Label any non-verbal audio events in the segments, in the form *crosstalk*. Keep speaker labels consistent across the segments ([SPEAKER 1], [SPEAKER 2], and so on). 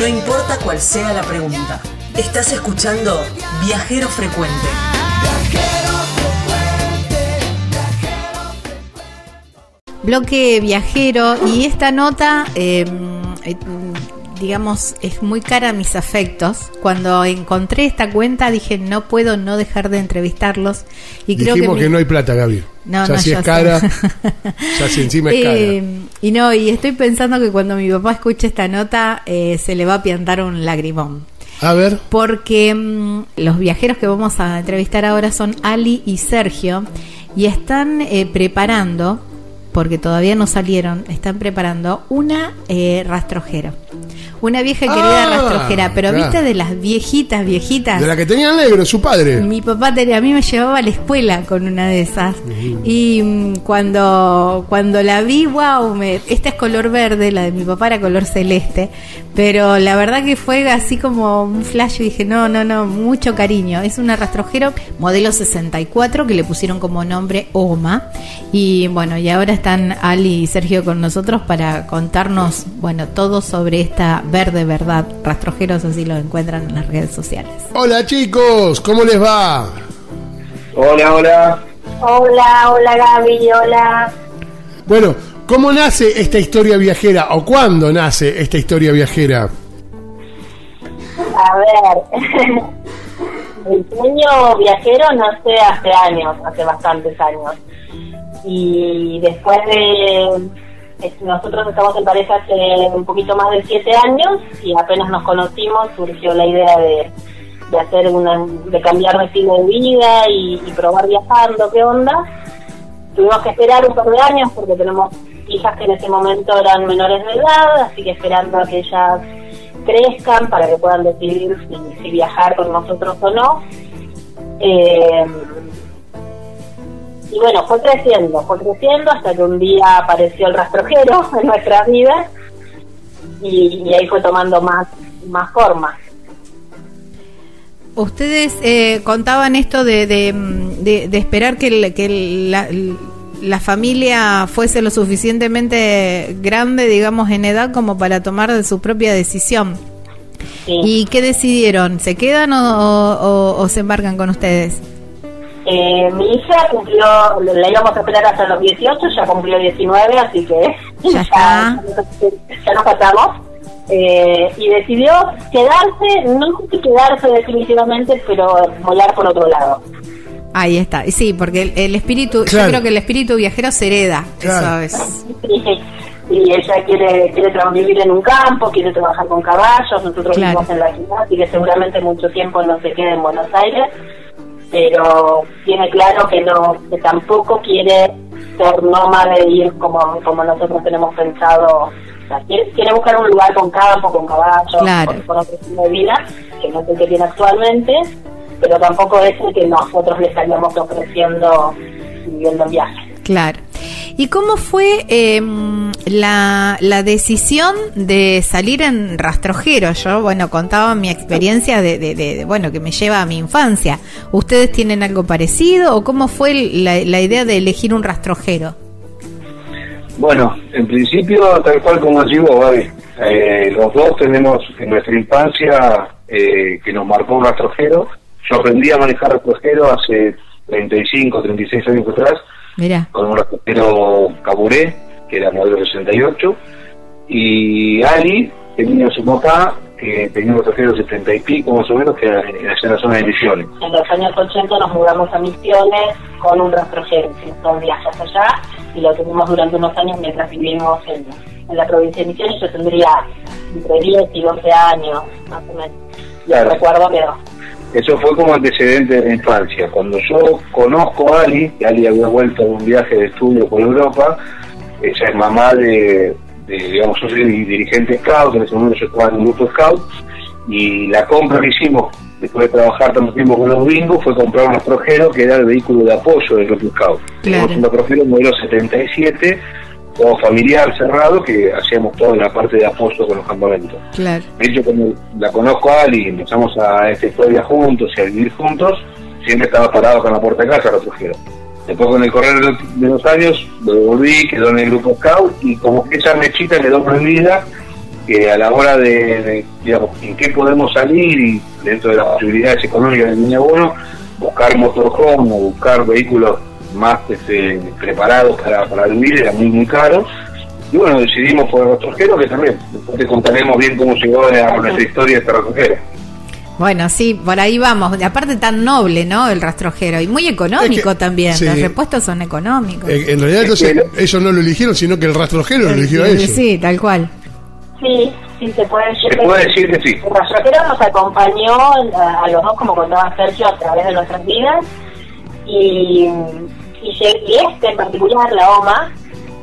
[SPEAKER 1] No importa cuál sea la pregunta. Estás escuchando Viajero Frecuente.
[SPEAKER 2] Bloque viajero y esta nota, eh, eh, digamos, es muy cara a mis afectos. Cuando encontré esta cuenta dije no puedo no dejar de entrevistarlos y creo
[SPEAKER 3] Dijimos
[SPEAKER 2] que,
[SPEAKER 3] que,
[SPEAKER 2] mi-
[SPEAKER 3] no hay plata, Gaby.
[SPEAKER 2] No,
[SPEAKER 3] ya
[SPEAKER 2] no,
[SPEAKER 3] si es cara, ya si encima es cara. *laughs*
[SPEAKER 2] Eh, y no, y estoy pensando que cuando mi papá escuche esta nota eh, se le va a piantar un lagrimón.
[SPEAKER 3] A ver,
[SPEAKER 2] Porque mm, los viajeros que vamos a entrevistar ahora son Ali y Sergio y están eh, preparando, porque todavía no salieron, están preparando una eh, rastrojera. Una vieja querida
[SPEAKER 3] Ah,
[SPEAKER 2] rastrojera, pero
[SPEAKER 3] claro.
[SPEAKER 2] viste de las viejitas, viejitas.
[SPEAKER 3] de la que tenía negro, su padre.
[SPEAKER 2] Mi papá tenía, a mí me llevaba a la escuela con una de esas. Y mm, cuando, cuando la vi, wow, me, esta es color verde, la de mi papá era color celeste. Pero la verdad que fue así como un flash y dije, no, no, no, mucho cariño. Es una rastrojero modelo 64 que le pusieron como nombre OMA. Y bueno, y ahora están Ali y Sergio con nosotros para contarnos, bueno, todo sobre esta verde verdad. Rastrojeros así lo encuentran en las redes sociales.
[SPEAKER 3] Hola chicos, ¿cómo les va?
[SPEAKER 4] Hola, hola.
[SPEAKER 5] Hola, hola Gaby, hola.
[SPEAKER 3] Bueno, ¿cómo nace esta historia viajera o cuándo nace esta historia viajera?
[SPEAKER 5] A ver, *laughs* el sueño viajero nace hace años, hace bastantes años. Y después de... Nosotros estamos en pareja hace un poquito más de siete años y apenas nos conocimos surgió la idea de, de hacer una, de cambiar de estilo de vida y, probar viajando, ¿qué onda? Tuvimos que esperar un par de años porque tenemos hijas que en ese momento eran menores de edad, así que esperando a que ellas crezcan para que puedan decidir si, si viajar con nosotros o no. Eh, y bueno, fue creciendo, fue creciendo hasta que un día apareció el rastrojero *laughs* en nuestras vidas y, y ahí fue tomando más, más forma.
[SPEAKER 2] Ustedes eh, contaban esto de, de, de- de esperar que, el- que el- la, la familia fuese lo suficientemente grande, digamos, en edad como para tomar su propia decisión.
[SPEAKER 5] Sí.
[SPEAKER 2] ¿Y qué decidieron? ¿Se quedan o, o- o se embarcan con ustedes?
[SPEAKER 5] Eh, mi hija cumplió, la íbamos a esperar hasta los 18, ya cumplió 19, así que *laughs*
[SPEAKER 2] Ya
[SPEAKER 5] nos casamos. Eh, y decidió quedarse, no sé si quedarse definitivamente, pero volar por otro lado.
[SPEAKER 2] Ahí está. Sí, porque el, el espíritu,
[SPEAKER 3] Claro.
[SPEAKER 2] yo creo que el espíritu viajero se hereda.
[SPEAKER 3] Claro.
[SPEAKER 2] Eso es.
[SPEAKER 5] Y, *laughs* y ella quiere, quiere vivir en un campo, quiere trabajar con caballos, nosotros
[SPEAKER 2] Claro.
[SPEAKER 5] vivimos en la ciudad, así que seguramente mucho tiempo no se quede en Buenos Aires, pero tiene claro que no que tampoco quiere ser nómade e ir como, como nosotros tenemos pensado. O sea, quiere, quiere buscar un lugar con campo, con caballos,
[SPEAKER 2] Claro.
[SPEAKER 5] con, con otro estilo de vida, que no es el que tiene actualmente, pero tampoco es el que nosotros le estaríamos ofreciendo viviendo en viaje.
[SPEAKER 2] Claro. ¿Y cómo fue eh, la, la decisión de salir en rastrojero? Yo, bueno, contaba mi experiencia de, de- de- de, bueno, que me lleva a mi infancia. ¿Ustedes tienen algo parecido o cómo fue la, la idea de elegir un rastrojero?
[SPEAKER 4] Bueno, en principio, tal cual como así vos. Eh, los dos tenemos en nuestra infancia eh, que nos marcó un rastrojero. Yo aprendí a manejar rastrojero hace 35, 36 años atrás
[SPEAKER 2] Mira,
[SPEAKER 4] con un rastrojero Caburé, que era modelo 68. Y Ali tenía a su papá, que tenía un rastrojero 70 y pico más o menos, que era en, en la zona de Misiones.
[SPEAKER 5] En los años 80 nos mudamos a Misiones con un rastrojero, hicimos viajes allá y lo tuvimos durante unos años mientras vivimos en, en la provincia de Misiones. Yo tendría entre 10 y 12 años, más o menos.
[SPEAKER 4] Claro.
[SPEAKER 5] Recuerdo que
[SPEAKER 4] Eso fue como antecedente de la infancia. Cuando yo conozco a Ali, que Ali había vuelto de un viaje de estudio por Europa, ella es mamá de, de, digamos, yo soy dirigente scout, en ese momento yo estaba en un grupo scout, y la compra que hicimos después de trabajar tanto tiempo con los bingos fue comprar un rastrojero que era el vehículo de apoyo del grupo scout.
[SPEAKER 2] Claro.
[SPEAKER 4] Un modelo 77, todo familiar, cerrado, que hacíamos toda la parte de apoyo con los campamentos.
[SPEAKER 2] claro.
[SPEAKER 4] De hecho, cuando la conozco a Ali y empezamos a esta historia juntos y a vivir juntos, siempre estaba parado en la puerta de casa, trajeron. Después, con el correr de los- de años, lo devolví, quedó en el grupo Scout y como que esa mechita quedó prendida que a la hora de, de, digamos, en qué podemos salir y dentro de las posibilidades económicas del niño bueno, buscar motorhome o buscar vehículos más este, preparados para, para vivir era muy, muy caro. Y bueno, decidimos por el rastrojero, que también después te contaremos bien cómo llegó a nuestra historia este rastrojero.
[SPEAKER 2] Bueno, sí, por ahí vamos. De aparte tan noble, ¿no? El rastrojero. Y muy económico
[SPEAKER 3] Es que-
[SPEAKER 2] también.
[SPEAKER 3] sí.
[SPEAKER 2] Los repuestos son económicos.
[SPEAKER 3] Eh, En realidad, entonces, ellos no lo eligieron, sino que el rastrojero lo eligió a
[SPEAKER 2] Sí,
[SPEAKER 3] ellos.
[SPEAKER 2] Sí, tal cual.
[SPEAKER 5] Sí, sí, se puede
[SPEAKER 4] Se puede decir que sí.
[SPEAKER 5] El rastrojero nos acompañó a, a los dos, como contaba Sergio, a través de nuestras vidas. Y, y, este en particular, la OMA,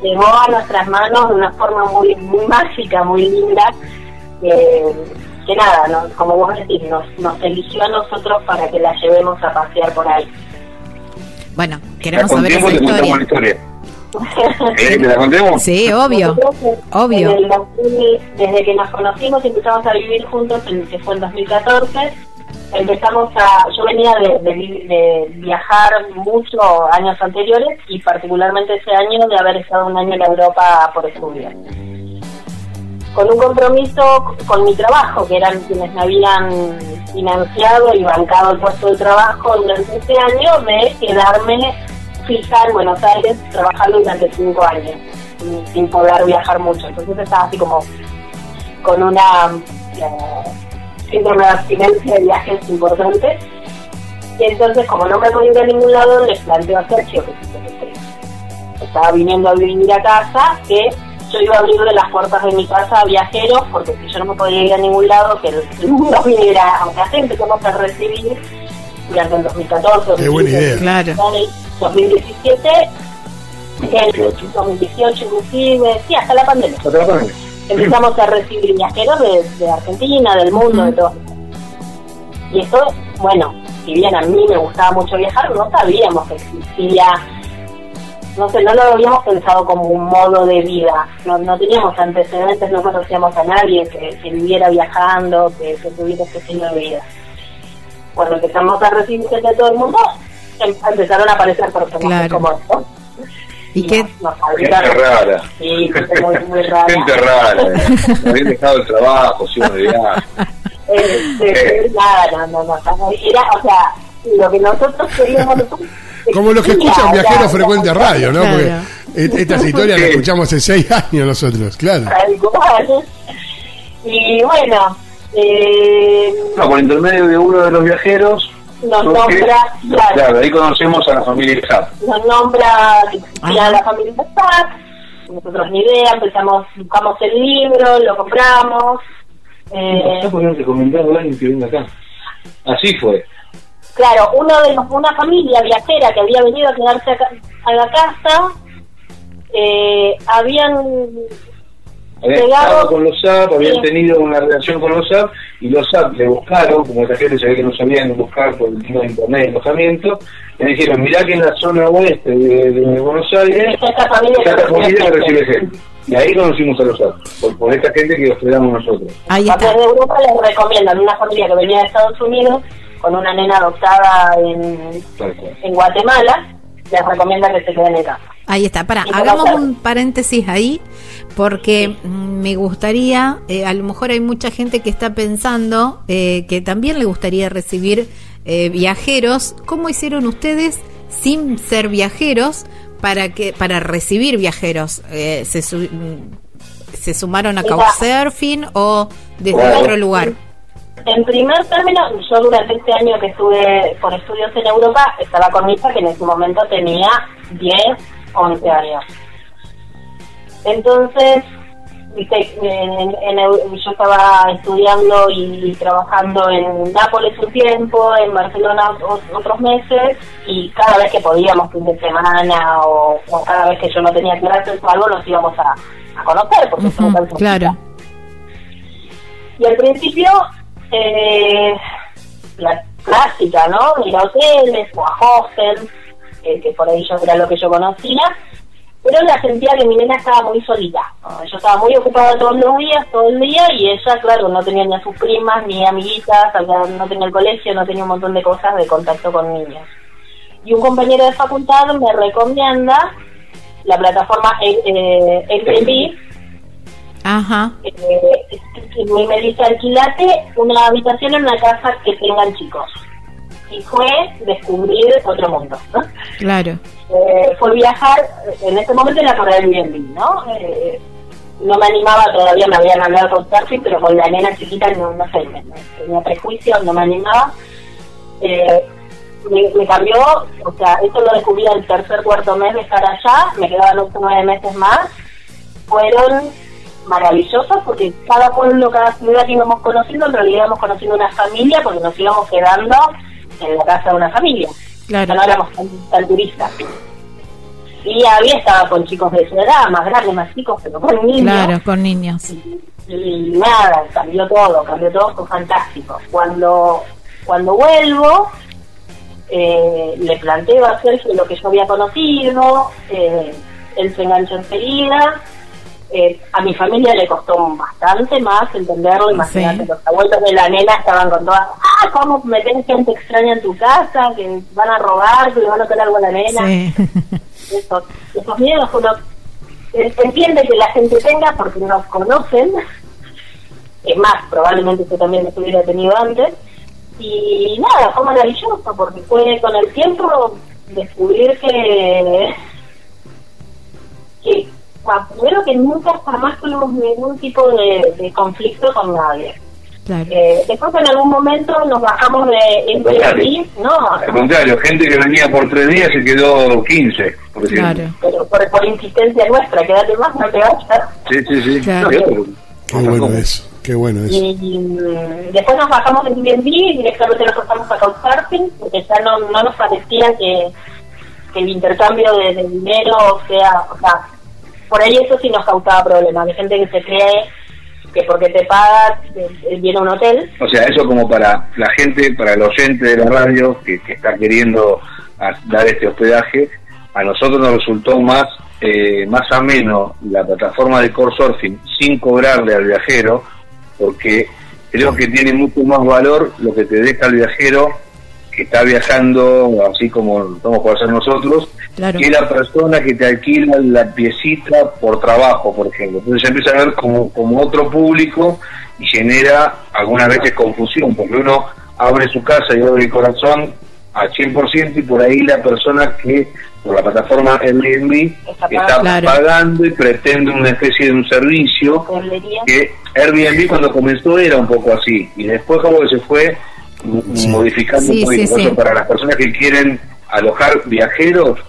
[SPEAKER 5] llegó a nuestras manos de una forma muy muy mágica, muy linda. Que nada, no- como vos decís, nos, nos eligió a nosotros para que la llevemos a pasear por ahí.
[SPEAKER 2] Bueno, queremos saber esa
[SPEAKER 4] te
[SPEAKER 2] historia.
[SPEAKER 4] historia. ¿Querés que la contemos?
[SPEAKER 2] Sí, obvio.
[SPEAKER 5] Eh,
[SPEAKER 2] Obvio.
[SPEAKER 5] en el 2000, desde que nos conocimos y empezamos a vivir juntos, en- que fue en 2014, empezamos a. Yo venía de, de vi- de viajar mucho años anteriores y, particularmente ese año, de haber estado un año en Europa por estudio. Con un compromiso con mi trabajo, que eran quienes me habían financiado y bancado el puesto de trabajo durante ese año, de quedarme fija en Buenos Aires trabajando durante cinco años, sin- poder viajar mucho. Entonces estaba así como con una eh, síndrome de abstinencia de viajes importante. Y entonces, como no me podía ir a ningún lado, les planteo a Sergio que estaba viniendo a vivir a casa, que yo iba a abrirle las puertas de mi casa a viajeros, porque si yo no me podía ir a ningún lado, que el *laughs* mundo viniera, aunque así empezamos a recibir durante el 2014.
[SPEAKER 3] Qué buena idea.
[SPEAKER 2] Claro.
[SPEAKER 5] 2017, el 2018 inclusive, sí, hasta la pandemia. Empezamos a recibir viajeros de, de Argentina, del mundo, de todo. Y esto, bueno, si bien a mí me gustaba mucho viajar, no sabíamos que existía, no sé, no lo habíamos pensado como un modo de vida, no, no teníamos antecedentes, no conocíamos a nadie que, que viviera viajando, que, que tuviera ese estilo de vida. Cuando empezamos a recibir gente de todo el mundo, em- empezaron a aparecer personas
[SPEAKER 2] Claro.
[SPEAKER 5] como esto.
[SPEAKER 2] ¿Y qué?
[SPEAKER 5] Nos, nos
[SPEAKER 4] Gente rara.
[SPEAKER 5] Sí, gente muy, muy rara.
[SPEAKER 4] Gente rara. eh. Habían dejado el trabajo, se iban de viaje.
[SPEAKER 5] Este, nada, no, no, no, era, o sea, lo que nosotros queríamos...
[SPEAKER 3] Como los que escuchan Viajeros Frecuentes Radio, ¿no? Porque
[SPEAKER 2] Claro.
[SPEAKER 3] et- estas historias las escuchamos hace seis años nosotros, claro.
[SPEAKER 5] Tal cual. Y bueno, eh,
[SPEAKER 4] No, por intermedio de uno de los viajeros.
[SPEAKER 5] nos
[SPEAKER 4] porque-
[SPEAKER 5] nombra, claro,
[SPEAKER 4] Claro, ahí conocemos a la familia Zap.
[SPEAKER 5] nos nombra que
[SPEAKER 2] Ajá.
[SPEAKER 5] la familia nosotros ni idea, empezamos, buscamos el libro, lo compramos. Eh,
[SPEAKER 4] Está poniendo recomendado a alguien que venga acá. Así fue.
[SPEAKER 5] Claro, uno de los, una familia viajera que había venido a quedarse acá- a la casa, eh, habían
[SPEAKER 4] Habían
[SPEAKER 5] llegado,
[SPEAKER 4] estado con los SAP, habían
[SPEAKER 5] Sí.
[SPEAKER 4] tenido una relación con los SAP y los SAP le buscaron, como la gente sabía que no sabían buscar por el tema de internet y alojamiento, le dijeron, mirá que en la zona oeste de, de Buenos Aires
[SPEAKER 5] Está *laughs* esta familia
[SPEAKER 4] está esta familia que
[SPEAKER 5] recibe
[SPEAKER 4] gente. Y ahí conocimos a los SAP, por, por esta gente que hospedamos nosotros.
[SPEAKER 2] Ahí está.
[SPEAKER 5] de Europa les recomiendan una familia que venía de Estados Unidos con una nena adoptada en, en Guatemala, les recomienda que se queden en casa.
[SPEAKER 2] Ahí está, para, hagamos un paréntesis ahí, porque mm, me gustaría, eh, a lo mejor hay mucha gente que está pensando eh, que también le gustaría recibir eh, viajeros. ¿Cómo hicieron ustedes sin ser viajeros para que para recibir viajeros? Eh, se, su- mm, ¿Se sumaron a. Couchsurfing o desde
[SPEAKER 4] Bueno.
[SPEAKER 2] otro lugar?
[SPEAKER 5] En primer término, yo durante este año que estuve por estudios en Europa, estaba con mi hija que en ese momento tenía 10, 11 años. Entonces, viste, en- yo estaba estudiando y, trabajando en Nápoles un tiempo, en Barcelona otros meses, y cada vez que podíamos, fin de semana o, o cada vez que yo no tenía clases o algo, nos íbamos a, a conocer, porque tan
[SPEAKER 2] claro.
[SPEAKER 5] y al principio, eh, la clásica, ¿no? Ir a hoteles o a hostels, que por ahí yo era lo que yo conocía, pero la sentía que mi nena estaba muy solita. Yo estaba muy ocupada todos los días, todo el día, y ella, claro, no tenía ni a sus primas, ni amiguitas, no tenía el colegio, no tenía un montón de cosas de contacto con niños. Y un compañero de facultad me recomienda la plataforma eh, eh, Airbnb,
[SPEAKER 2] Ajá.
[SPEAKER 5] Eh, y me dice, alquilate una habitación en una casa que tengan chicos. Y fue descubrir otro mundo. ¿no?
[SPEAKER 2] Claro.
[SPEAKER 5] Eh, fue viajar, en ese momento era por Airbnb, ¿no? Eh, no me animaba, todavía me habían hablado con surfing, pero con la nena chiquita no, no sé, me- tenía prejuicios, no me animaba. Eh, me, me cambió, o sea, eso lo descubrí el tercer, cuarto mes de estar allá, me quedaban otros nueve meses más. Fueron maravillosos porque cada pueblo, cada ciudad que íbamos conociendo, en realidad íbamos conociendo una familia porque nos íbamos quedando en la casa de una familia.
[SPEAKER 2] Claro.
[SPEAKER 5] No éramos tan, tan turistas. Y había estaba con chicos de su edad, más grandes, más chicos, pero con niños.
[SPEAKER 2] Claro, con niños.
[SPEAKER 5] Y nada, cambió todo, cambió todo, fue fantástico. Cuando, cuando vuelvo, eh, le planteo a Sergio lo que yo había conocido, eh, él se enganchó enseguida. Eh, a mi familia le costó bastante más entenderlo, imagínate,
[SPEAKER 2] Sí.
[SPEAKER 5] los abuelos de la nena estaban con todas, ah, ¿cómo metés gente extraña en tu casa? Que van a robar, que le van a hacer algo a la nena
[SPEAKER 2] Sí. *laughs*
[SPEAKER 5] esos, esos miedos uno eh, entiende que la gente tenga porque nos conocen es más probablemente yo también lo hubiera tenido antes y nada fue maravilloso porque fue con el tiempo descubrir que que bueno, primero que nunca jamás tuvimos ningún tipo de, de conflicto con nadie
[SPEAKER 2] Claro.
[SPEAKER 5] eh, después en algún momento nos bajamos de Airbnb no
[SPEAKER 4] Al contrario, gente que venía por tres días se quedó 15, por ejemplo.
[SPEAKER 2] Claro.
[SPEAKER 5] pero por, por insistencia nuestra quédate más no te vayas
[SPEAKER 4] Sí, sí, sí.
[SPEAKER 2] Claro.
[SPEAKER 3] Qué bueno eso, qué bueno eso.
[SPEAKER 5] Y mm, después nos bajamos en Airbnb y directamente nos pasamos a Couchsurfing porque ya no, no nos parecía que, que el intercambio de, de dinero sea, o sea, por ahí eso sí nos causaba problemas, de gente que se cree que porque te eh, viene a un hotel.
[SPEAKER 4] O sea, eso como para la gente, para el oyente de la radio que, que está queriendo dar este hospedaje, a nosotros nos resultó más eh, más ameno la plataforma de Couchsurfing sin cobrarle al viajero, porque creo que tiene mucho más valor lo que te deja el viajero que está viajando, así como estamos por hacer nosotros,
[SPEAKER 2] Claro.
[SPEAKER 4] que la persona que te alquila la piecita por trabajo, por ejemplo. Entonces se empieza a ver como, como otro público y genera algunas veces confusión, porque uno abre su casa y abre el corazón al 100% y por ahí la persona que por la plataforma Airbnb
[SPEAKER 5] Está
[SPEAKER 4] está
[SPEAKER 2] Claro.
[SPEAKER 4] pagando y pretende una especie de un servicio que Airbnb cuando comenzó era un poco así y después como que se fue
[SPEAKER 3] Sí.
[SPEAKER 4] modificando
[SPEAKER 2] Sí,
[SPEAKER 4] un poquito.
[SPEAKER 2] sí,
[SPEAKER 4] para las personas que quieren alojar viajeros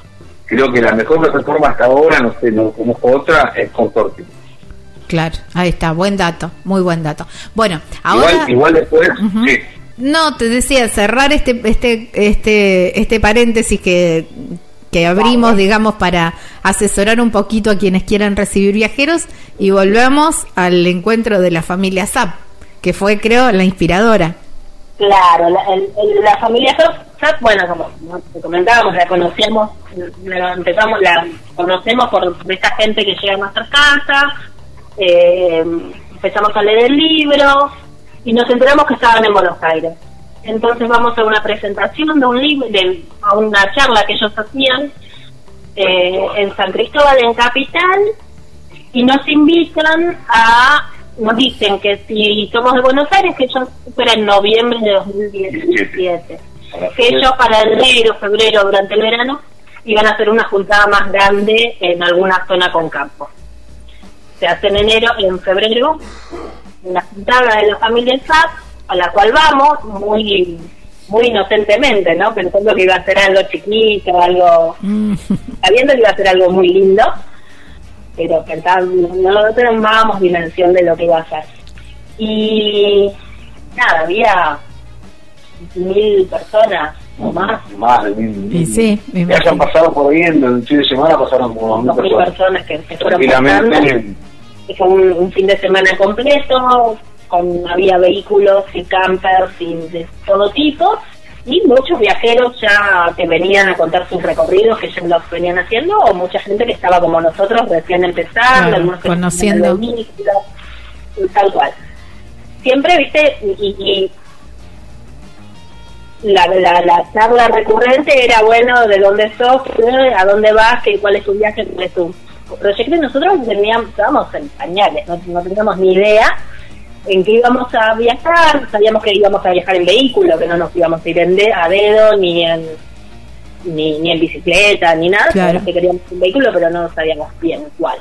[SPEAKER 4] creo que la mejor plataforma hasta ahora no sé no conozco otra es Consortium
[SPEAKER 2] Claro, ahí está, buen dato, muy buen dato. Bueno, ahora
[SPEAKER 4] igual igual después sí
[SPEAKER 2] no te decía cerrar este este este este paréntesis que que abrimos, digamos, para asesorar un poquito a quienes quieran recibir viajeros y volvemos al encuentro de la familia SAP, que fue, creo, la inspiradora.
[SPEAKER 5] Claro, la, el- el- la familia bueno, como te comentábamos, la conocíamos, la empezamos, la conocemos por esta gente que llega a nuestras casas, eh, empezamos a leer el libro y nos enteramos que estaban en Buenos Aires. Entonces vamos a una presentación de un libro, de, a una charla que ellos hacían eh, en San Cristóbal, en Capital, y nos invitan a, nos dicen que si somos de Buenos Aires, que ellos fuera en noviembre de 2017, que ellos para enero, febrero, durante el verano, iban a hacer una juntada más grande en alguna zona con campo. Se hace en enero, en febrero, una juntada de la familia SAP, a la cual vamos, muy muy inocentemente, ¿no? Pensando que iba a ser algo chiquito, algo
[SPEAKER 2] Mm,
[SPEAKER 5] sabiendo que iba a ser algo muy lindo, pero no, no teníamos dimensión de lo que iba a ser. Y nada, había mil personas o más,
[SPEAKER 4] más de mil,
[SPEAKER 2] Y sí, me
[SPEAKER 4] que hayan pasado por en el fin de semana pasaron como dos mil
[SPEAKER 5] mil
[SPEAKER 4] personas.
[SPEAKER 5] que, que fueron pasando. Fue un, un fin de semana completo, con había vehículos y campers y de todo tipo, y muchos viajeros ya que venían a contar sus recorridos que ya los venían haciendo, o mucha gente que estaba como nosotros recién empezando,
[SPEAKER 2] Claro,
[SPEAKER 5] algunos que
[SPEAKER 2] conociendo.
[SPEAKER 5] tal cual. Siempre, viste, y, y la, la, la charla recurrente era, bueno, ¿de dónde sos? ¿A dónde vas? ¿Qué, ¿Cuál es tu viaje? ¿Cuál es tu, proyecto y nosotros teníamos, estábamos en pañales, no, no teníamos ni idea en qué íbamos a viajar, sabíamos que íbamos a viajar en vehículo, que no nos íbamos a ir en de- a dedo ni en ni, ni en bicicleta ni nada,
[SPEAKER 2] Claro.
[SPEAKER 5] sabíamos que queríamos un vehículo, pero no sabíamos bien cuál.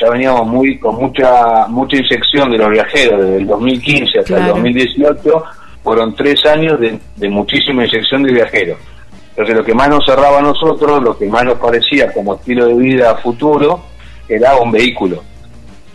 [SPEAKER 4] Ya veníamos muy con mucha mucha inyección de los viajeros desde el 2015 hasta
[SPEAKER 2] Claro.
[SPEAKER 4] el 2018 fueron tres años de, de muchísima inyección de viajeros entonces lo que más nos cerraba a nosotros lo que más nos parecía como estilo de vida futuro era un vehículo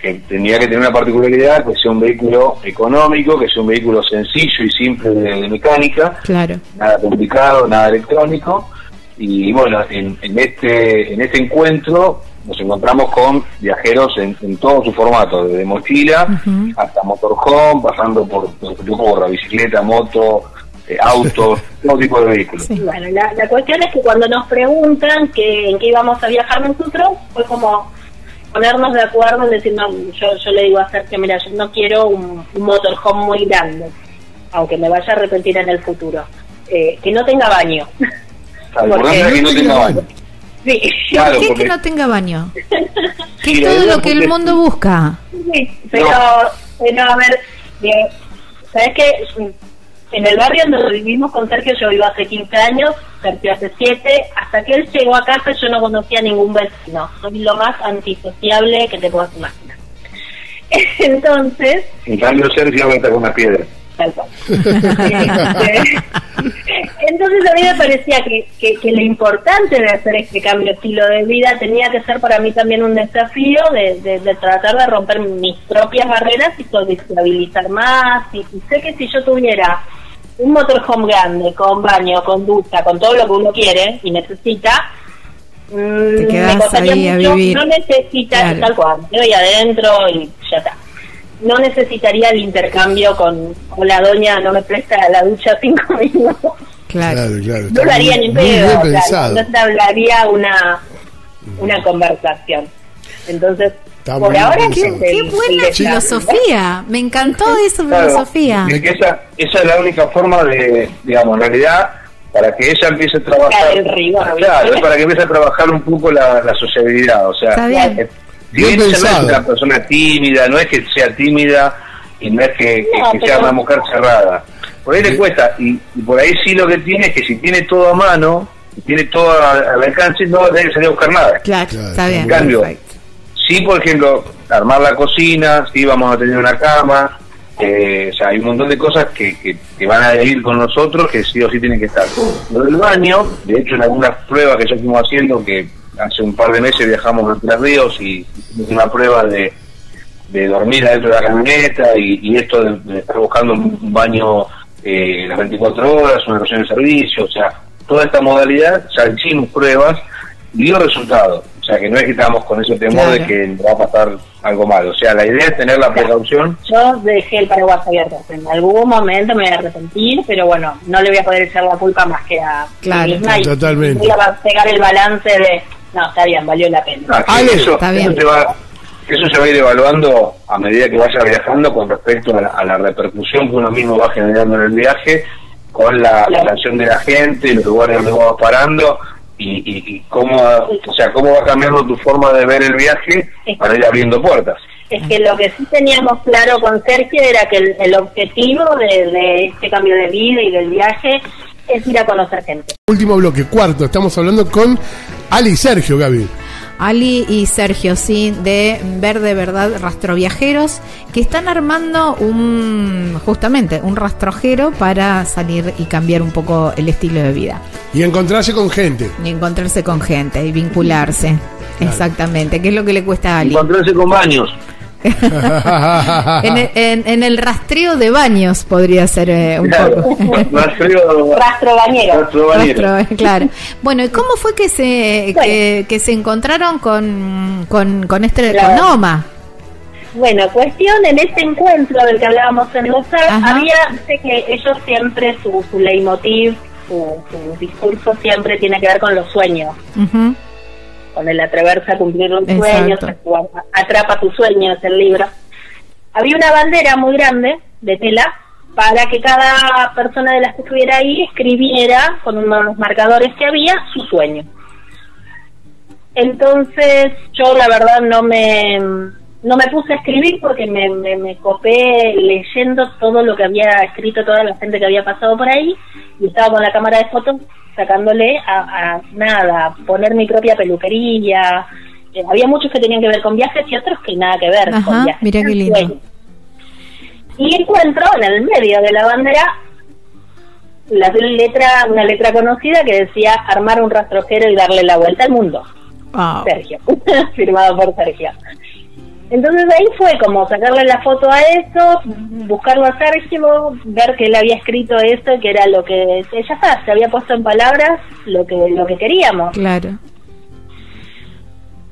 [SPEAKER 4] que tenía que tener una particularidad que sea un vehículo económico que sea un vehículo sencillo y simple de- de mecánica
[SPEAKER 2] Claro.
[SPEAKER 4] nada complicado, nada electrónico. Y bueno, en, en este en este encuentro nos encontramos con viajeros en, en todo su formato, desde mochila hasta motorhome, pasando por, por, por bicicleta, moto, eh, autos, *laughs* todo tipo de vehículos.
[SPEAKER 2] Sí.
[SPEAKER 5] Bueno, la, la cuestión es que cuando nos preguntan que, en qué íbamos a viajar nosotros, fue como ponernos de acuerdo en decir, no, yo, yo le digo a Sergio, mira, yo no quiero un, un motorhome muy grande, aunque me vaya a arrepentir en el futuro, eh, que no tenga baño. *laughs*
[SPEAKER 4] Lo
[SPEAKER 5] Porque-
[SPEAKER 4] es que no tenga baño. *laughs*
[SPEAKER 5] Sí,
[SPEAKER 4] Claro,
[SPEAKER 2] ¿Por qué
[SPEAKER 4] porque-
[SPEAKER 2] que no tenga baño? *laughs* Que
[SPEAKER 4] Sí,
[SPEAKER 2] es todo lo que el mundo busca.
[SPEAKER 5] sí, pero, pero a ver, eh, ¿sabes qué? En el barrio donde vivimos con Sergio, yo vivo hace 15 años, Sergio hace 7. Hasta que él llegó a casa, yo no conocía a ningún vecino. Soy lo más antisociable que te puedas imaginar. *laughs* Entonces,
[SPEAKER 4] En cambio, Sergio va a estar con una piedra.
[SPEAKER 5] tal cual. Este, *laughs* Entonces a mí me parecía que, que, que lo importante de hacer este cambio de estilo de vida tenía que ser para mí también un desafío de, de- de tratar de romper mis propias barreras y sociabilizar más. Y, y sé que si yo tuviera un motorhome grande, con baño, con ducha, con todo lo que uno quiere y necesita, mm,
[SPEAKER 2] Te
[SPEAKER 5] me costaría
[SPEAKER 2] ahí a
[SPEAKER 5] mucho.
[SPEAKER 2] vivir.
[SPEAKER 5] No necesita,
[SPEAKER 2] Claro.
[SPEAKER 5] tal cual, me ahí adentro y ya está no necesitaría el intercambio con, con la doña, no me presta la ducha cinco *laughs* minutos.
[SPEAKER 2] Claro.
[SPEAKER 3] Claro, claro.
[SPEAKER 5] No lo haría
[SPEAKER 3] muy-
[SPEAKER 5] ni pedo. o sea, no te hablaría una, una conversación. Entonces,
[SPEAKER 3] Está
[SPEAKER 5] por ahora
[SPEAKER 2] Qué
[SPEAKER 5] el-
[SPEAKER 2] buena filosofía. Me encantó esa
[SPEAKER 4] Claro,
[SPEAKER 2] filosofía.
[SPEAKER 4] es que esa, esa es la única forma de, digamos, en realidad, para que ella empiece a trabajar.
[SPEAKER 5] Claro, el rigor.
[SPEAKER 4] Claro, es para que empiece a trabajar un poco la, la sociabilidad. O sea,
[SPEAKER 2] Está bien.
[SPEAKER 4] eh, si
[SPEAKER 3] Bien
[SPEAKER 4] bien ella no es
[SPEAKER 3] pensado.
[SPEAKER 4] una persona tímida, no es que sea tímida y no es que, que-
[SPEAKER 5] No,
[SPEAKER 4] que
[SPEAKER 5] pero-
[SPEAKER 4] sea una mujer cerrada. Por ahí le cuesta, y, y por ahí sí lo que tiene es que si tiene todo a mano, si tiene todo al, al alcance, no va a tener que salir a buscar nada.
[SPEAKER 2] Claro,
[SPEAKER 3] Claro,
[SPEAKER 2] está bien.
[SPEAKER 4] En cambio,
[SPEAKER 2] perfecto.
[SPEAKER 4] Sí, por ejemplo, armar la cocina, sí vamos a tener una cama, eh, o sea, hay un montón de cosas que, que, van a ir con nosotros que sí o sí tienen que estar. Lo del baño, de hecho, en algunas pruebas que ya estuvimos haciendo, que hace un par de meses viajamos a Tres Ríos y una prueba de, de dormir adentro de la camioneta y, esto de, estar buscando un baño eh, las 24 horas, una estación de servicio, o sea, toda esta modalidad, ya hicimos pruebas dio resultado. O sea, que no es que estamos con ese temor
[SPEAKER 2] Claro.
[SPEAKER 4] de que va a pasar algo malo. O sea, la idea es tener la precaución.
[SPEAKER 5] Yo dejé el paraguas abierto. En algún momento me voy a arrepentir, pero bueno, no le voy a poder echar la culpa más que a
[SPEAKER 2] Claro,
[SPEAKER 5] mí misma. y
[SPEAKER 3] totalmente.
[SPEAKER 5] Voy a pegar el balance de, no, está bien, valió la pena.
[SPEAKER 4] Ah, que
[SPEAKER 3] Ale,
[SPEAKER 4] eso,
[SPEAKER 2] está bien.
[SPEAKER 4] eso, te va- eso se va a ir evaluando a medida que vaya viajando con respecto a la, a la repercusión que uno mismo va generando en el viaje, con la, la atención de la gente, los lugares donde vas parando y, y, y cómo, o sea, cómo va cambiando tu forma de ver el viaje para ir abriendo puertas.
[SPEAKER 5] Es que lo que sí teníamos claro con Sergio era que el, el objetivo de, de este cambio de vida y del viaje es ir a conocer gente.
[SPEAKER 3] Último bloque, cuarto. Estamos hablando con Ali y Sergio, Gaby.
[SPEAKER 2] Ali y Sergio, sí, de Verde Verdad Rastroviajeros, que están armando un, justamente, un rastrojero para salir y cambiar un poco el estilo de vida.
[SPEAKER 3] Y encontrarse con gente.
[SPEAKER 2] Y encontrarse con gente y vincularse. Exactamente, que es lo que le cuesta a Ali.
[SPEAKER 4] Encontrarse con baños. *laughs*
[SPEAKER 2] En el, en- en el rastreo de baños podría ser eh, un
[SPEAKER 4] Claro,
[SPEAKER 2] poco. *laughs*
[SPEAKER 4] frío,
[SPEAKER 5] Rastro bañero.
[SPEAKER 4] rastro bañero.
[SPEAKER 2] Rastro, claro. Bueno, ¿y cómo fue que se
[SPEAKER 5] Bueno.
[SPEAKER 2] que, que se encontraron con, con, con este
[SPEAKER 5] Claro.
[SPEAKER 2] con Oma?
[SPEAKER 5] Bueno, cuestión en este encuentro del que hablábamos en los
[SPEAKER 2] Ajá.
[SPEAKER 5] había, sé que ellos siempre, su, su leitmotiv, su, su discurso siempre tiene que ver con los sueños, con el atreverse a cumplir los
[SPEAKER 2] Exacto.
[SPEAKER 5] sueños, o atrapa tus sueños, el libro. Había una bandera muy grande de tela para que cada persona de las que estuviera ahí escribiera con unos marcadores que había su sueño. Entonces yo la verdad no me no me puse a escribir porque me, me, me copé leyendo todo lo que había escrito toda la gente que había pasado por ahí y estaba con la cámara de fotos sacándole a, a nada, poner mi propia peluquería. Eh, había muchos que tenían que ver con viajes y otros que nada que ver con viajes.
[SPEAKER 2] mira qué lindo.
[SPEAKER 5] Y encuentro en el medio de la bandera la letra, una letra conocida que decía armar un rastrojero y darle la vuelta al mundo.
[SPEAKER 2] Wow.
[SPEAKER 5] Sergio, *laughs* firmado por Sergio. Entonces ahí fue como sacarle la foto a eso, buscarlo a Sergio, ver que él había escrito eso, que era lo que ya está, se había puesto en palabras lo que lo que queríamos.
[SPEAKER 2] Claro.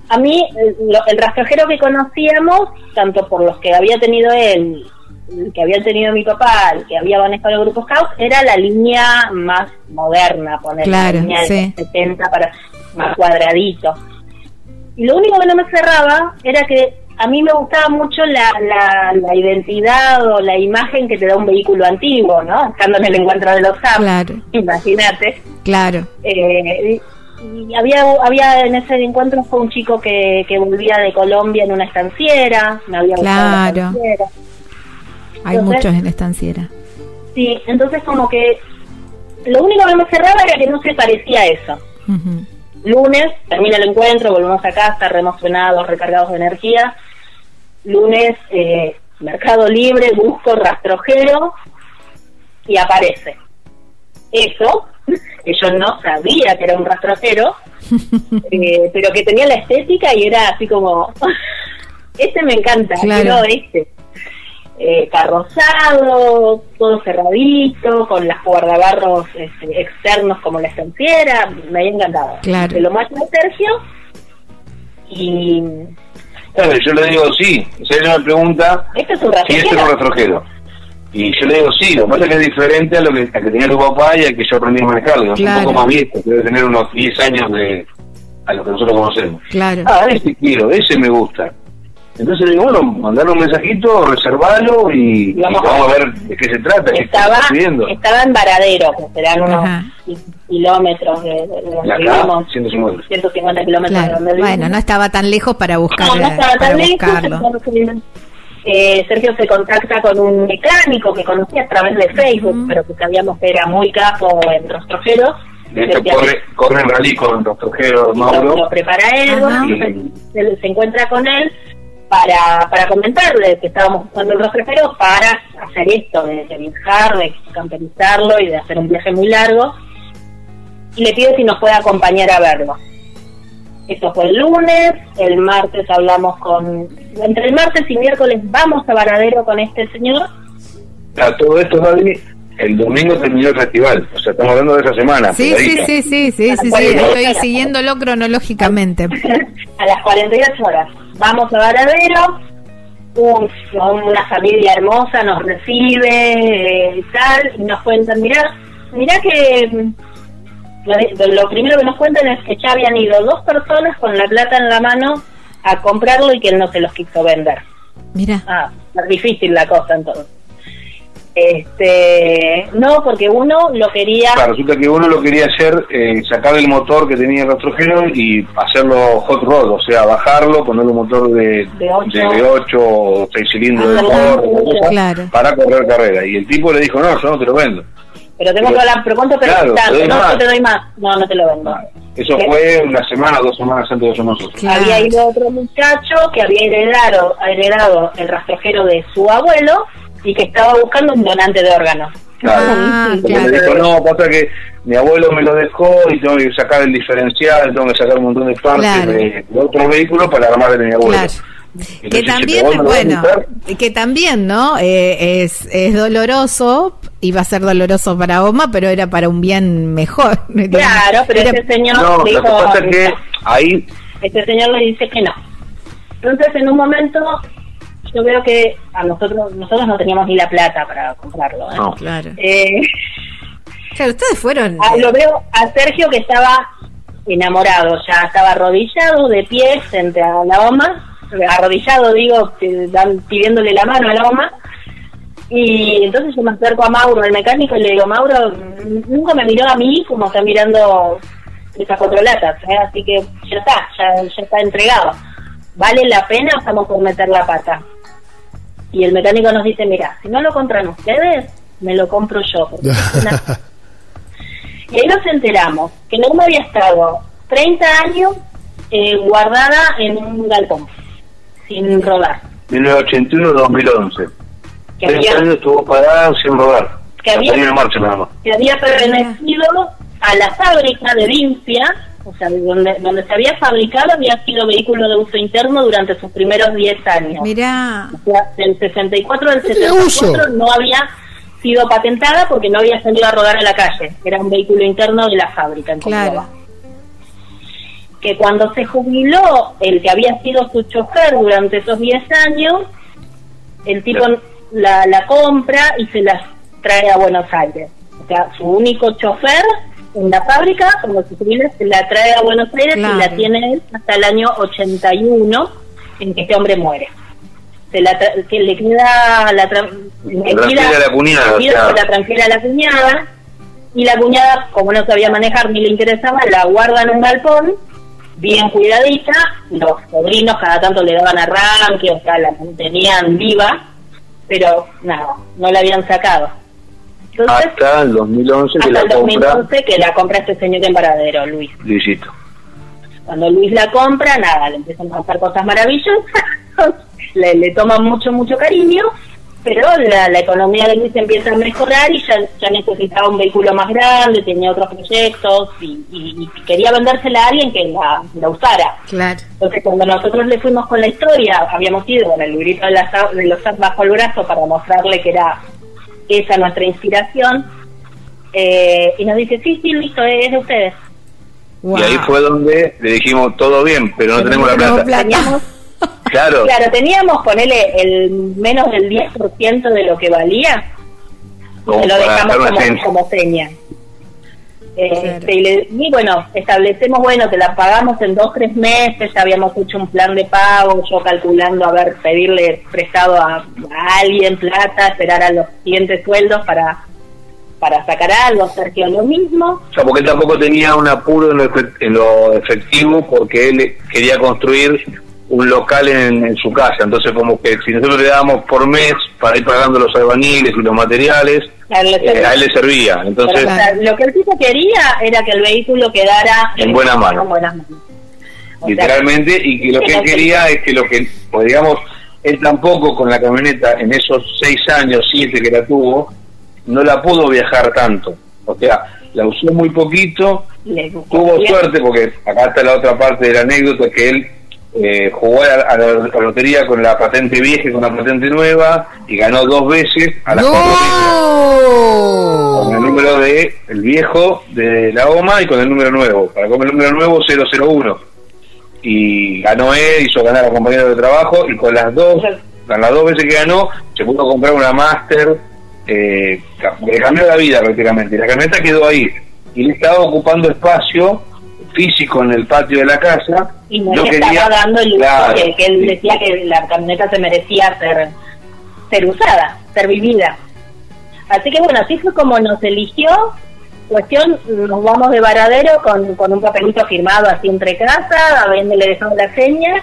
[SPEAKER 5] A mí el, el rastrojero que conocíamos, tanto por los que había tenido él, el que había tenido mi papá, el que había manejado el grupo Scout, era la línea más moderna, poner
[SPEAKER 2] Claro,
[SPEAKER 5] la línea de
[SPEAKER 2] sí.
[SPEAKER 5] 70 para más cuadradito. Y lo único que no me cerraba era que a mí me gustaba mucho la, la, la identidad o la imagen que te da un vehículo antiguo, ¿no? Estando en el encuentro de los SAP,
[SPEAKER 2] Claro.
[SPEAKER 5] imagínate.
[SPEAKER 2] Claro.
[SPEAKER 5] Eh, y había, había en ese encuentro fue un chico que, que volvía de Colombia en una estanciera, me había gustado la
[SPEAKER 2] Claro.
[SPEAKER 5] estanciera.
[SPEAKER 2] Hay
[SPEAKER 5] Entonces-
[SPEAKER 2] muchos en estanciera.
[SPEAKER 5] Sí, entonces como que lo único que me cerraba era que no se parecía a eso.
[SPEAKER 2] Ujú.
[SPEAKER 5] Lunes, termina el encuentro, volvemos a casa, reemocionados, recargados de energía. Lunes, eh, Mercado Libre, busco rastrojero y aparece. Eso, *laughs* que yo no sabía que era un rastrojero, *laughs* eh, pero que tenía la estética y era así como, *laughs* este me encanta,
[SPEAKER 2] Claro.
[SPEAKER 5] quiero este. Eh, carrozado, todo cerradito, con las guardabarros este, externos como la estanciera, me había encantado.
[SPEAKER 2] Claro.
[SPEAKER 5] Se lo muestro a Sergio y
[SPEAKER 4] Claro, yo le digo sí. O sea, ella me pregunta
[SPEAKER 5] esto es un
[SPEAKER 4] si este es un
[SPEAKER 5] rastrojero.
[SPEAKER 4] Y yo le digo sí, lo que pasa es que es diferente a lo que, a que tenía tu papá y al que yo aprendí a manejar. Digo, Es
[SPEAKER 2] Claro.
[SPEAKER 4] un poco más viejo, debe tener unos 10 años de a lo que nosotros conocemos.
[SPEAKER 2] Claro.
[SPEAKER 4] Ah, ese quiero, ese me gusta. Entonces le digo, bueno, mandarle un mensajito, reservalo y, y
[SPEAKER 5] Vamos a
[SPEAKER 4] ver de qué se trata,
[SPEAKER 5] Estaba, estaba en Varadero, que serán unos
[SPEAKER 2] Ajá.
[SPEAKER 5] kilómetros de, de donde
[SPEAKER 4] acá,
[SPEAKER 5] vivimos,
[SPEAKER 4] 150.
[SPEAKER 5] 150 kilómetros de donde vivimos.
[SPEAKER 2] Bueno, no estaba tan lejos para buscar,
[SPEAKER 5] No, no estaba
[SPEAKER 2] para
[SPEAKER 5] tan lejos,
[SPEAKER 2] buscarlo.
[SPEAKER 5] eh, Sergio se contacta con un mecánico que conocía a través de Facebook, pero que sabíamos que era muy capo en rastrojeros.
[SPEAKER 4] De hecho, corre, corre en rally con rastrojero
[SPEAKER 5] lo,
[SPEAKER 4] Mauro.
[SPEAKER 5] lo prepara él, se encuentra con él para, para comentarle que estábamos usando el rastrojero para hacer esto, de, viajar, de camperizarlo y de hacer un viaje muy largo. Y le pide si nos puede acompañar a verlo. Esto fue el lunes, el martes hablamos con... Entre el martes y miércoles vamos a Varadero con este señor.
[SPEAKER 4] A todo esto, Gaby, el domingo terminó el festival. O sea, estamos hablando de esa semana.
[SPEAKER 2] Sí, sí, sí, sí, sí, sí, sí, estoy siguiéndolo cronológicamente. *laughs*
[SPEAKER 5] a las 48 horas. Vamos a Varadero, un- una familia hermosa nos recibe eh, y tal, y nos cuentan, mirá, mirá que lo, lo primero que nos cuentan es que ya habían ido dos personas con la plata en la mano a comprarlo y que él no se los quiso vender.
[SPEAKER 2] Mira,
[SPEAKER 5] Ah, es difícil la cosa entonces. Este, no, porque uno lo quería
[SPEAKER 4] Claro, resulta que uno lo quería hacer, eh, sacar el motor que tenía el rastrojero y hacerlo hot rod, o sea, bajarlo, ponerle un motor de,
[SPEAKER 5] De ocho.
[SPEAKER 4] de 8 o 6 cilindros de
[SPEAKER 5] Ah,
[SPEAKER 4] motor,
[SPEAKER 5] claro.
[SPEAKER 2] Claro.
[SPEAKER 4] para correr carrera. Y el tipo le dijo, no, yo no te lo vendo.
[SPEAKER 5] pero tengo que hablar, pero ¿cuánto te
[SPEAKER 4] Claro, te doy
[SPEAKER 5] No,
[SPEAKER 4] más.
[SPEAKER 5] no te doy más. No, no te lo vendo.
[SPEAKER 4] Eso
[SPEAKER 5] ¿Qué?
[SPEAKER 4] fue una semana, dos semanas antes de eso nosotros.
[SPEAKER 2] Claro.
[SPEAKER 5] Había ido otro muchacho que había heredado, heredado el rastrojero de su abuelo y que estaba buscando un donante de órganos.
[SPEAKER 4] Claro.
[SPEAKER 2] Ah,
[SPEAKER 4] Porque
[SPEAKER 2] claro.
[SPEAKER 4] le dijo, no, pasa que mi abuelo me lo dejó y tengo que sacar el diferencial, tengo que sacar un montón de partes
[SPEAKER 2] Claro.
[SPEAKER 4] de, de otro vehículo para armar el de mi abuelo.
[SPEAKER 2] claro.
[SPEAKER 4] Entonces,
[SPEAKER 2] Que
[SPEAKER 4] si
[SPEAKER 2] también,
[SPEAKER 4] a
[SPEAKER 2] bueno, que también, ¿no? Eh, es, es doloroso, iba a ser doloroso para Oma, pero era para un bien mejor. *laughs*
[SPEAKER 5] Claro, pero
[SPEAKER 2] Era-
[SPEAKER 5] este señor
[SPEAKER 4] No, lo
[SPEAKER 5] dijo,
[SPEAKER 4] que pasa es que ahí
[SPEAKER 5] este señor le dice que no. Entonces, en un momento, yo veo que a nosotros nosotros no teníamos ni la plata para comprarlo. ¿eh?
[SPEAKER 4] No.
[SPEAKER 2] Claro.
[SPEAKER 5] Eh,
[SPEAKER 2] Claro, ustedes fueron.
[SPEAKER 5] Ah, lo veo a Sergio que estaba enamorado, ya estaba arrodillado de pie frente a la OMA, arrodillado digo, pidiéndole la mano a la OMA, y entonces yo me acerco a Mauro, el mecánico, y le digo, Mauro, nunca me miró a mí como está mirando esas cuatro latas, ¿eh? así que ya está, ya, ya está entregado. ¿Vale la pena o estamos por meter la pata? Y el mecánico nos dice, mira, si no lo compran ustedes, me lo compro yo. *laughs* y ahí nos enteramos que Norma había estado 30 años eh, guardada en un galpón, sin rodar.
[SPEAKER 4] 1981-2011.
[SPEAKER 5] Que
[SPEAKER 4] 30
[SPEAKER 5] había,
[SPEAKER 4] años estuvo parada sin rodar.
[SPEAKER 5] Que había-
[SPEAKER 4] marcha nada más.
[SPEAKER 5] que había pertenecido a la fábrica de Vincia, o sea, de donde, donde se había fabricado, había sido vehículo de uso interno durante sus primeros 10 años.
[SPEAKER 2] Mirá,
[SPEAKER 5] O sea, del 64 al
[SPEAKER 3] No tenía
[SPEAKER 5] 74
[SPEAKER 3] uso.
[SPEAKER 5] no había sido patentada porque no había salido a rodar a la calle. Era un vehículo interno de la fábrica en
[SPEAKER 2] Claro.
[SPEAKER 5] Córdoba. Que cuando se jubiló el que había sido su chofer durante esos 10 años, el tipo la, la compra y se las trae a Buenos Aires. O sea, su único chofer en la fábrica, se jubila, se la trae a Buenos Aires
[SPEAKER 2] Claro.
[SPEAKER 5] y la tiene él hasta el año 81, en que este hombre muere. Se la tra- que le queda la, tra- le
[SPEAKER 4] transfiere
[SPEAKER 5] queda-
[SPEAKER 4] a la cuñada, o sea.
[SPEAKER 5] la transfiere a la cuñada y la cuñada, como no sabía manejar ni le interesaba, la guarda en un galpón bien cuidadita, los sobrinos cada tanto le daban arranque, o sea, la mantenían viva, pero nada, no la habían sacado. Entonces,
[SPEAKER 4] Hasta el 2011 que
[SPEAKER 5] hasta
[SPEAKER 4] la
[SPEAKER 5] el
[SPEAKER 4] compra
[SPEAKER 5] 2011 que la compra este señor en Paradero, Luis.
[SPEAKER 4] Luisito.
[SPEAKER 5] Cuando Luis la compra, nada, le empiezan a pasar cosas maravillosas, *laughs* le, le toman mucho, mucho cariño, pero la, la economía de Luis empieza a mejorar y ya, ya necesitaba un vehículo más grande, tenía otros proyectos y, y- y quería vendérsela a alguien que la, la usara.
[SPEAKER 2] claro.
[SPEAKER 5] Entonces, cuando nosotros le fuimos con la historia, habíamos ido con el librito de, las, de los bajo el brazo para mostrarle que era esa nuestra inspiración, eh, y nos dice, sí, sí, listo, es de ustedes.
[SPEAKER 4] Y ahí fue donde le dijimos todo bien, pero no tenemos la
[SPEAKER 2] tenemos
[SPEAKER 4] plata.
[SPEAKER 2] plata.
[SPEAKER 5] Teníamos, *laughs*
[SPEAKER 4] Claro.
[SPEAKER 5] claro, teníamos, ponele, el menos del 10% de lo que valía,
[SPEAKER 4] Como
[SPEAKER 5] se lo dejamos como, como seña.
[SPEAKER 2] Claro.
[SPEAKER 5] este, y, le- y bueno, establecemos, bueno, que la pagamos en dos, tres meses, ya habíamos hecho un plan de pago, yo calculando, a ver, pedirle prestado a, a alguien plata, esperar a los siguientes sueldos para, para sacar algo, Sergio lo mismo.
[SPEAKER 4] O sea, porque él tampoco tenía un apuro en lo, efe- en lo efectivo porque él quería construir un local en, en su casa. Entonces, como que si nosotros le dábamos por mes para ir pagando los albaniles y los materiales,
[SPEAKER 5] A él le
[SPEAKER 4] eh,
[SPEAKER 5] servía.
[SPEAKER 4] a él le servía.
[SPEAKER 5] Pero,
[SPEAKER 4] Entonces,
[SPEAKER 5] o sea, lo que el tipo quería era que el vehículo quedara
[SPEAKER 4] En buenas manos.
[SPEAKER 5] en buenas manos. O sea,
[SPEAKER 4] literalmente, y que lo que él quería es que lo que, pues digamos, él tampoco con la camioneta en esos seis años, siete que la tuvo, no la pudo viajar tanto. O sea, la usó muy poquito, tuvo
[SPEAKER 5] bien.
[SPEAKER 4] suerte porque acá está la otra parte de la anécdota que él eh, jugó a la, lotería con la patente vieja y con la patente nueva y ganó dos veces a las cuatro veces. Con el
[SPEAKER 3] ¡No!
[SPEAKER 4] número de el viejo de la OMA y con el número nuevo. Para con el número nuevo 001 y ganó él hizo ganar a compañeros de trabajo y con las dos con las dos veces que ganó se pudo comprar una Master eh, que le cambió la vida prácticamente. Y la camioneta quedó ahí. Y le estaba ocupando espacio físico en el patio de la casa
[SPEAKER 5] y no
[SPEAKER 4] Yo
[SPEAKER 5] le
[SPEAKER 4] quería-
[SPEAKER 5] estaba dando el
[SPEAKER 4] claro,
[SPEAKER 5] que, que él
[SPEAKER 4] sí.
[SPEAKER 5] decía que la camioneta se merecía ser ser usada, ser vivida. Así que bueno, así fue como nos eligió. Cuestión, nos vamos de varadero con, con un papelito firmado así entre casa, habiéndole dejado la seña,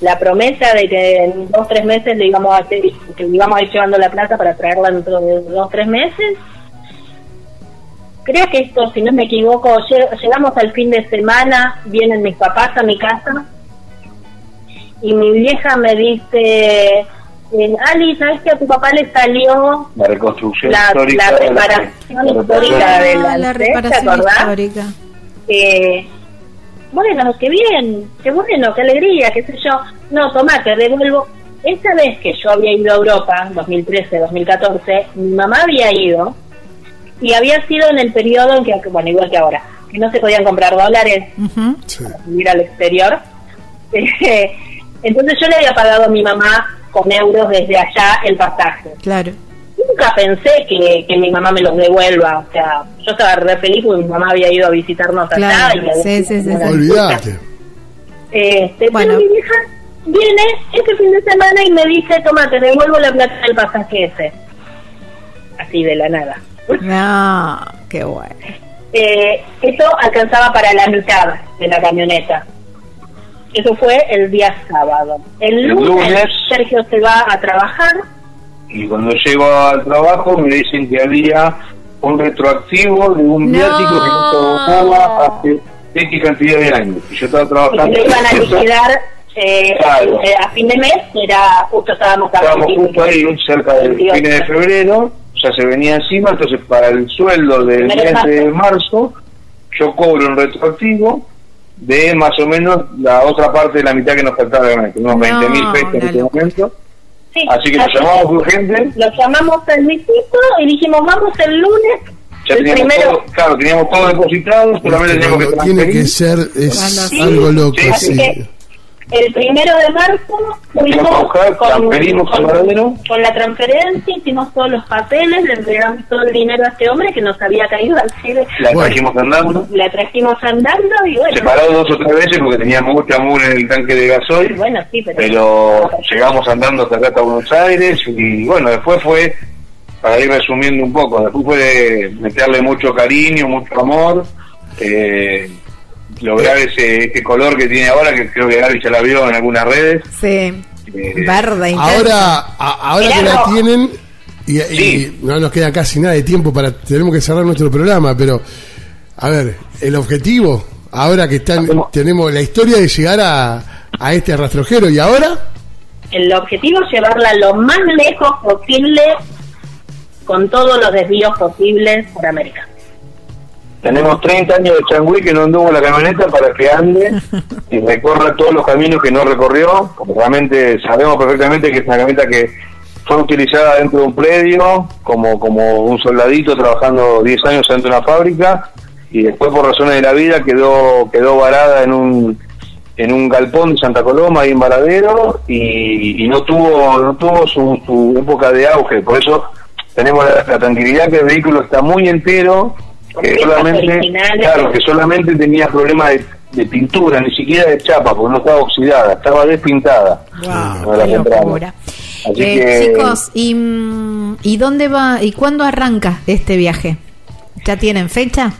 [SPEAKER 5] la promesa de que en dos tres meses le íbamos a hacer, que le íbamos a ir llevando la plata para traerla dentro de dos tres meses. Creo que esto, si no me equivoco, lle- llegamos al fin de semana, vienen mis papás a mi casa y mi vieja me dice, eh, Ali, ¿sabes que a tu papá le salió
[SPEAKER 4] la reconstrucción
[SPEAKER 5] la,
[SPEAKER 4] histórica
[SPEAKER 5] la
[SPEAKER 4] de
[SPEAKER 5] reparación
[SPEAKER 4] la
[SPEAKER 5] histórica de la,
[SPEAKER 2] Ah, la
[SPEAKER 5] ¿te
[SPEAKER 2] reparación
[SPEAKER 5] acordás?
[SPEAKER 2] histórica.
[SPEAKER 5] Eh, bueno, qué bien, qué bueno, qué alegría, qué sé yo. No, tomá, te devuelvo. Esa vez que yo había ido a Europa, 2013, 2014, mi mamá había ido y había sido en el periodo en que, bueno, igual que ahora, que no se podían comprar dólares
[SPEAKER 2] Ujú.
[SPEAKER 3] Sí.
[SPEAKER 5] ir al exterior. *laughs* Entonces yo le había pagado a mi mamá con euros desde allá el pasaje.
[SPEAKER 2] Claro.
[SPEAKER 5] Nunca pensé que, que mi mamá me los devuelva. O sea, yo estaba re feliz porque mi mamá había ido a visitarnos allá.
[SPEAKER 2] Claro,
[SPEAKER 5] y me
[SPEAKER 2] sí, sí, sí,
[SPEAKER 3] Olvídate.
[SPEAKER 5] Este,
[SPEAKER 2] Bueno.
[SPEAKER 5] Pero mi vieja viene este fin de semana y me dice, toma, te devuelvo la plata del pasaje ese. Así de la nada. *laughs*
[SPEAKER 2] No, qué bueno.
[SPEAKER 5] eh, eso alcanzaba para la mitad de la camioneta. Eso fue el día sábado. El
[SPEAKER 4] El
[SPEAKER 5] lunes. Sergio se va a trabajar.
[SPEAKER 4] Y cuando llego al trabajo me dicen que había un retroactivo de un
[SPEAKER 2] No.
[SPEAKER 4] viático que no se hace X cantidad de años. Y yo estaba
[SPEAKER 5] y que
[SPEAKER 4] trabajando.
[SPEAKER 5] lo iban a *laughs* liquidar eh,
[SPEAKER 4] Claro.
[SPEAKER 5] eh, a fin de mes, era justo estábamos
[SPEAKER 4] Estábamos
[SPEAKER 5] 25.
[SPEAKER 4] justo ahí, cerca del
[SPEAKER 5] 28.
[SPEAKER 4] fines de febrero, ya se venía encima, entonces para el sueldo del
[SPEAKER 5] Primero
[SPEAKER 4] mes
[SPEAKER 5] de
[SPEAKER 4] de marzo, yo cobro un retroactivo de más o menos la otra parte de la mitad que nos faltaba, unos 20 mil
[SPEAKER 2] No,
[SPEAKER 4] pesos en este momento.
[SPEAKER 5] Sí,
[SPEAKER 4] Así que nos llamamos
[SPEAKER 5] que
[SPEAKER 4] urgente,
[SPEAKER 5] Lo llamamos al visito y dijimos, vamos el lunes.
[SPEAKER 4] ya
[SPEAKER 5] el
[SPEAKER 4] teníamos
[SPEAKER 5] primero,
[SPEAKER 4] todo, claro, teníamos todo depositado, solamente teníamos que
[SPEAKER 3] Cuando tiene que
[SPEAKER 4] transferir.
[SPEAKER 3] ser es
[SPEAKER 2] Sí,
[SPEAKER 3] algo loco,
[SPEAKER 4] sí,
[SPEAKER 5] así
[SPEAKER 3] sí.
[SPEAKER 5] que el primero de marzo
[SPEAKER 4] Fuimos buscar,
[SPEAKER 5] con la transferencia, hicimos todos los papeles, le entregamos todo el dinero a este hombre que nos había caído al cielo.
[SPEAKER 4] La
[SPEAKER 3] Bueno.
[SPEAKER 4] trajimos andando,
[SPEAKER 5] La trajimos andando y bueno.
[SPEAKER 4] se paró dos o tres veces porque teníamos mucha mugre en el tanque de gasoil.
[SPEAKER 5] Bueno, sí, pero.
[SPEAKER 4] pero llegamos andando hasta acá hasta Buenos Aires y bueno, después fue, para ir resumiendo un poco, después fue de meterle mucho cariño, mucho amor, eh, lograr ese, ese color que tiene ahora, que creo que Gaby ya la vio en algunas redes.
[SPEAKER 2] Sí.
[SPEAKER 4] Eh,
[SPEAKER 2] Verde. intenso.
[SPEAKER 3] Ahora, a- ahora que la tienen, y, no nos queda casi nada de tiempo para, tenemos que cerrar nuestro programa, pero, a ver, el objetivo, ahora que están, tenemos la historia de llegar a, a este rastrojero, y ahora,
[SPEAKER 5] El objetivo es llevarla lo más lejos posible, con todos los desvíos posibles por América.
[SPEAKER 4] Tenemos 30 años de changüí que no anduvo la camioneta para que ande y recorra todos los caminos que no recorrió, porque realmente sabemos perfectamente que es una camioneta que fue utilizada dentro de un predio como, como un soldadito trabajando 10 años dentro de una fábrica y después por razones de la vida quedó quedó varada en un en un galpón de Santa Coloma ahí en Varadero y, y no tuvo no tuvo su, su época de auge. Por eso tenemos la, tranquilidad que el vehículo está muy entero que
[SPEAKER 5] piezas
[SPEAKER 4] solamente claro que solamente tenía problemas de, de pintura ni siquiera de chapa porque no estaba oxidada estaba despintada
[SPEAKER 2] Wow,
[SPEAKER 4] la
[SPEAKER 2] qué locura.
[SPEAKER 4] Así
[SPEAKER 2] Eh,
[SPEAKER 4] que-
[SPEAKER 2] Chicos, ¿y, mm, ¿y dónde va y cuándo arranca este viaje? ¿Ya tienen fecha?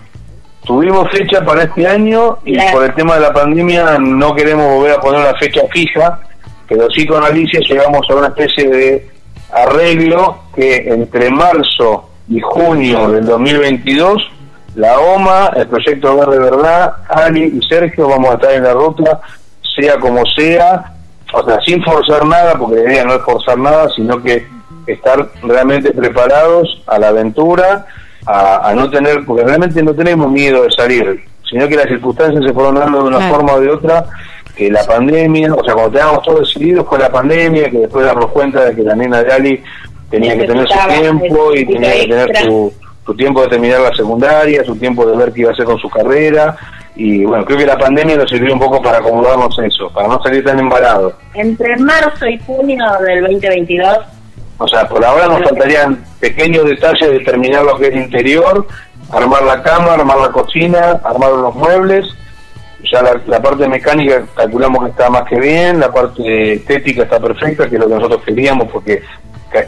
[SPEAKER 4] Tuvimos fecha para este año y
[SPEAKER 5] La-
[SPEAKER 4] por el tema de la pandemia no queremos volver a poner una fecha fija, pero sí con Alicia llegamos a una especie de arreglo que entre marzo y junio del 2022 la OMA, el proyecto Verde Verdad, Ali y Sergio vamos a estar en la ruta, sea como sea, o sea, sin forzar nada, porque la idea no es forzar nada, sino que estar realmente preparados a la aventura, a, a no tener, porque realmente no tenemos miedo de salir, sino que las circunstancias se fueron dando de una
[SPEAKER 2] Claro.
[SPEAKER 4] forma o de otra, que la pandemia, o sea, cuando teníamos todo decidido fue la pandemia, que después darnos cuenta de que la nena de Ali tenía que tener su tiempo y tenía que tener su, su tiempo de terminar la secundaria, su tiempo de ver qué iba a hacer con su carrera. Y bueno, creo que la pandemia nos sirvió un poco para acomodarnos eso, para no salir tan embarados.
[SPEAKER 5] Entre marzo y junio del 2022,
[SPEAKER 4] O sea, por ahora nos faltarían pequeños detalles de terminar lo que es interior, armar la cama, armar la cocina, armar los muebles. Ya la, la parte mecánica calculamos que está más que bien, la parte estética está perfecta, que es lo que nosotros queríamos, porque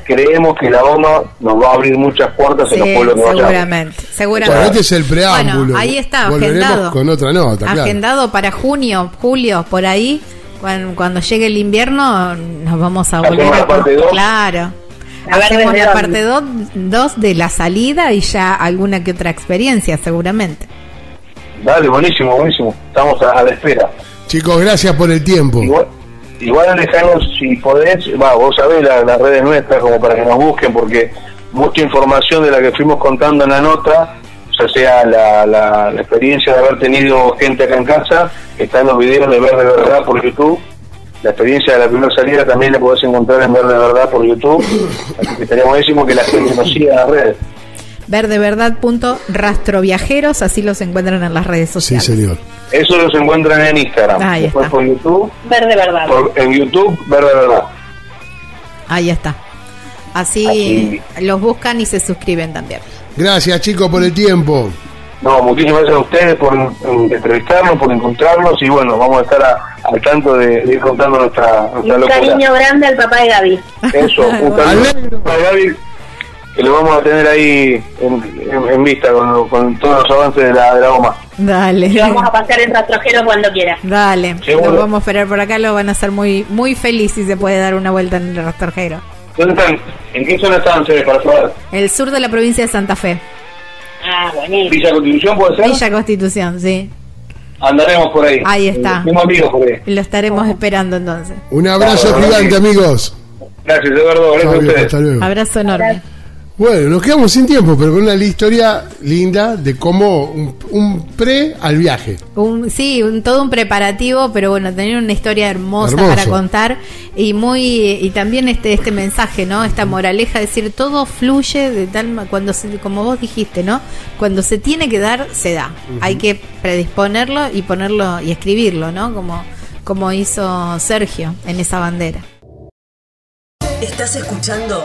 [SPEAKER 4] creemos que la OMA nos va a abrir muchas puertas en los pueblos que vayamos.
[SPEAKER 2] seguramente, seguramente.
[SPEAKER 3] bueno, este es el preámbulo.
[SPEAKER 2] Bueno, ahí está,
[SPEAKER 3] Volveremos
[SPEAKER 2] agendado.
[SPEAKER 3] con otra nota, claro.
[SPEAKER 2] Agendado para junio, julio, por ahí. Cuando, cuando llegue el invierno, nos vamos a
[SPEAKER 4] Hacemos
[SPEAKER 2] volver
[SPEAKER 4] la
[SPEAKER 2] a.
[SPEAKER 4] parte dos.
[SPEAKER 2] Claro.
[SPEAKER 5] A ver
[SPEAKER 2] Hacemos
[SPEAKER 5] desde
[SPEAKER 2] la parte 2 de la salida y ya alguna que otra experiencia, seguramente.
[SPEAKER 4] Dale, buenísimo, buenísimo. Estamos a, a la espera.
[SPEAKER 3] Chicos, gracias por el tiempo.
[SPEAKER 4] Igual, igual Alejandro, si podés, va, vos sabés la- las redes nuestras como para que nos busquen, porque mucha información de la que fuimos contando en la nota, ya sea la, la, la experiencia de haber tenido gente acá en casa, está en los videos de Ver de Verdad por YouTube. La experiencia de la primera salida también la podés encontrar en Ver de Verdad por YouTube. Así que estaría buenísimo que la gente nos siga en las redes.
[SPEAKER 2] Verdeverdad.rastroviajeros, así los encuentran en las redes
[SPEAKER 3] Sí,
[SPEAKER 2] sociales.
[SPEAKER 3] señor.
[SPEAKER 4] Eso los encuentran en Instagram.
[SPEAKER 2] Ahí
[SPEAKER 4] Después
[SPEAKER 2] está.
[SPEAKER 4] por YouTube,
[SPEAKER 5] verde verdad.
[SPEAKER 4] por- en YouTube, Ver de Verdad.
[SPEAKER 2] Ahí está. Así
[SPEAKER 4] Así.
[SPEAKER 2] los buscan y se suscriben también.
[SPEAKER 3] Gracias, chicos, por el tiempo.
[SPEAKER 4] No, muchísimas gracias a ustedes por entrevistarnos, por encontrarnos y bueno, vamos a estar a- al tanto de, de ir contando nuestra,
[SPEAKER 5] Y
[SPEAKER 4] nuestra
[SPEAKER 5] un
[SPEAKER 4] locura.
[SPEAKER 5] cariño grande al papá de Gaby.
[SPEAKER 4] Eso, un *laughs*
[SPEAKER 3] Alegro.
[SPEAKER 4] saludo. Gaby, que lo vamos a tener ahí en, en- en vista con, con todos los avances de la, de la goma.
[SPEAKER 2] Dale.
[SPEAKER 5] Lo vamos a pasar en rastrojero cuando quiera.
[SPEAKER 2] Dale,
[SPEAKER 4] Seguro.
[SPEAKER 2] lo vamos a esperar por acá, lo van a hacer muy muy feliz si se puede dar una vuelta en el rastorjero.
[SPEAKER 4] ¿Dónde están? ¿En qué zona están ustedes para saber?
[SPEAKER 2] El sur de la provincia de Santa Fe,
[SPEAKER 5] Ah, buenísimo.
[SPEAKER 4] ¿Villa Constitución puede ser?
[SPEAKER 2] Villa Constitución, sí.
[SPEAKER 4] Andaremos por ahí.
[SPEAKER 2] Ahí está.
[SPEAKER 4] Tengo amigos por ahí.
[SPEAKER 2] Lo estaremos esperando entonces.
[SPEAKER 3] Un abrazo
[SPEAKER 4] Claro,
[SPEAKER 3] gigante, amigos.
[SPEAKER 4] Gracias, Eduardo. Gracias a ustedes.
[SPEAKER 3] hasta luego.
[SPEAKER 2] Abrazo enorme.
[SPEAKER 3] Bueno, nos quedamos sin tiempo, pero con una historia linda de cómo un, un pre al viaje.
[SPEAKER 2] Un, sí, un, todo un preparativo, pero bueno, tener una historia hermosa
[SPEAKER 3] Hermoso.
[SPEAKER 2] para contar y muy y también este este mensaje, ¿no? Esta moraleja, decir todo fluye de tal ma- cuando se, como vos dijiste, ¿no? Cuando se tiene que dar, se da. Hay que predisponerlo y ponerlo y escribirlo, ¿no? Como como hizo Sergio en esa bandera.
[SPEAKER 1] Estás escuchando